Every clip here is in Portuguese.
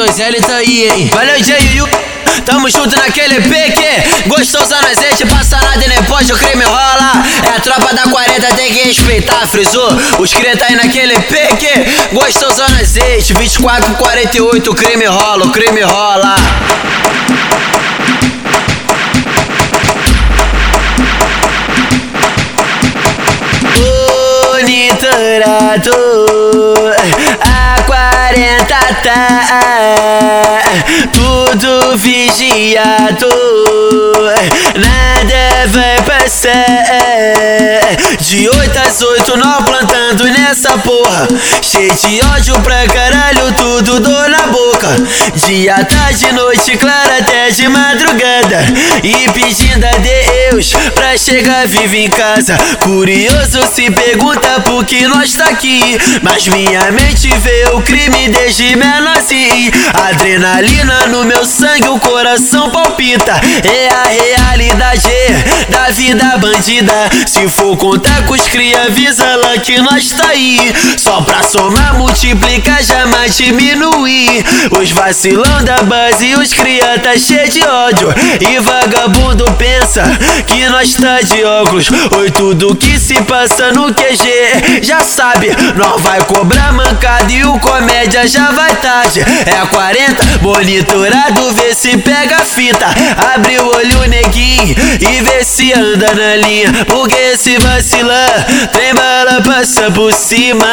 2L tá aí, hein? Valeu, J.U. Tamo junto naquele pique Gostosão no azeite, passa nada e nem pode, o crime rola. É a tropa da 40, tem que respeitar, frisou. Os cria tá aí naquele pique Gostosão no azeite, 24 48, o crime rola, o crime rola. Monitorado A 40 tá Tudo vigiado Nada vai passar. De 8 às 8 nós plantando nessa porra. Cheio de ódio pra caralho Tudo dor na boca. Dia, tarde, noite, clara até de madrugada. E pedindo a Deus pra chegar vivo em casa. Curioso se pergunta por que nós tá aqui. Mas minha mente vê o crime desde menorzinho Adrenalina no meu sangue, o coração palpita. É a realidade da vida bandida. Se for contar com os cria, avisa lá que nós tá aí. Só pra somar, multiplicar, jamais diminuir. Os vacilão da base, os cria tá cheio de ódio. E vagabundo pensa que nós tá de óculos. Oi, tudo que se passa no QG Já sabe, nós vai cobrar mancada e o comédia já vai tarde. É 40, monitorado, vê se pega a fita. Abre o olho, neguinho, e vê se anda na linha. Porque se vacilar, tem bala passa por cima.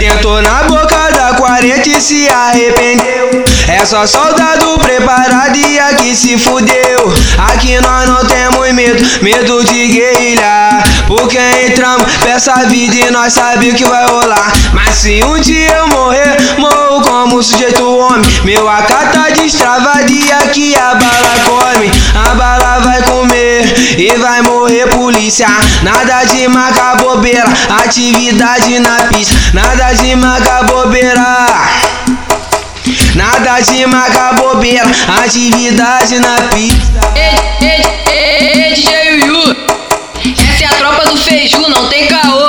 Tentou na boca da 40 e se arrependeu É só soldado preparado e aqui se fudeu. Aqui nós não temos medo, medo de guerrilhar Porque entramos peça vida e nós sabe o que vai rolar. Mas se um dia eu morrer, morro como sujeito homem. Meu AK tá destravado e aqui a bala come. A bala vai comer e vai morrer polícia. Nada de marca bobeira, atividade na pista. Nada de marca bobeira Nada de marca bobeira, atividade na pista ei, ei, ei, DJ Yu, essa é a tropa do Feiju, não tem caô.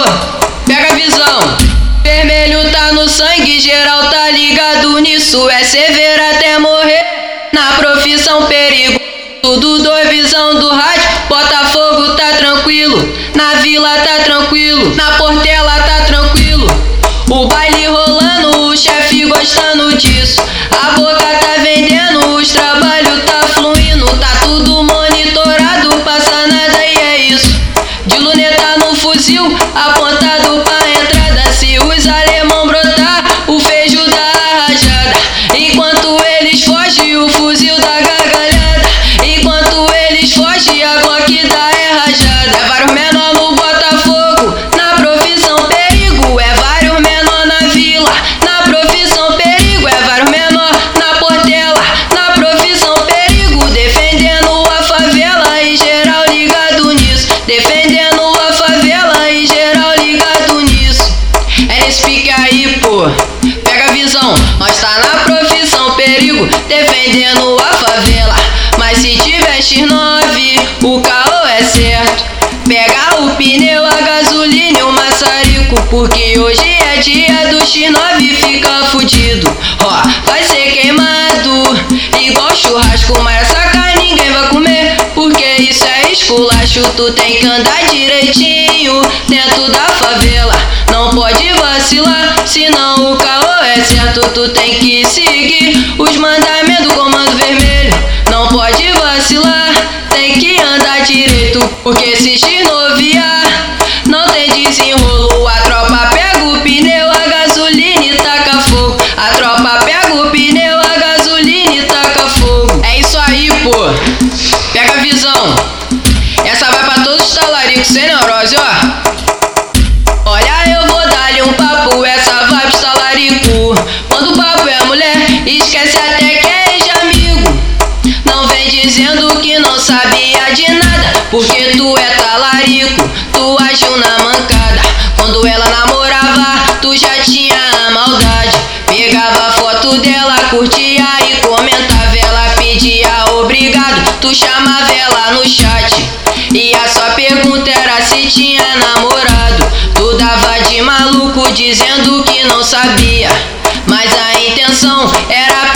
Pega a visão. Vermelho tá no sangue, geral tá ligado nisso. É severo até morrer. Na profissão perigo. Tudo dois visão do rádio. Botafogo tá tranquilo. Na vila tá tranquilo. Na portela tá tranquilo. O disso. A boca tá vendendo, os trabalhos tá fluindo. Tá tudo monitorado, passa nada e é isso. De luneta no fuzil, apontado pra visão, nós tá na profissão perigo. Defendendo a favela. Mas se tiver X9, o carro é certo. Pega o pneu, a gasolina e o maçarico. Porque hoje é dia do X9 fica fudido. Ó, vai ser queimado. Igual churrasco, mas essa esculacho, tu tem que andar direitinho dentro da favela. Não pode vacilar, senão o carro é certo. Tu tem que seguir os mandamentos do comando vermelho. Não pode vacilar, tem que andar direito. Porque se xinoviar, não tem desenrolo. A tropa pega o pneu, a gasolina e taca fogo. A tropa pega o pneu, sabia de nada, porque tu é talarico, tu agiu na mancada. Quando ela namorava, tu já tinha a maldade. Pegava foto dela, curtia e comentava. Ela pedia obrigado, tu chamava ela no chat. E a sua pergunta era se tinha namorado. Tu dava de maluco dizendo que não sabia. Mas a intenção era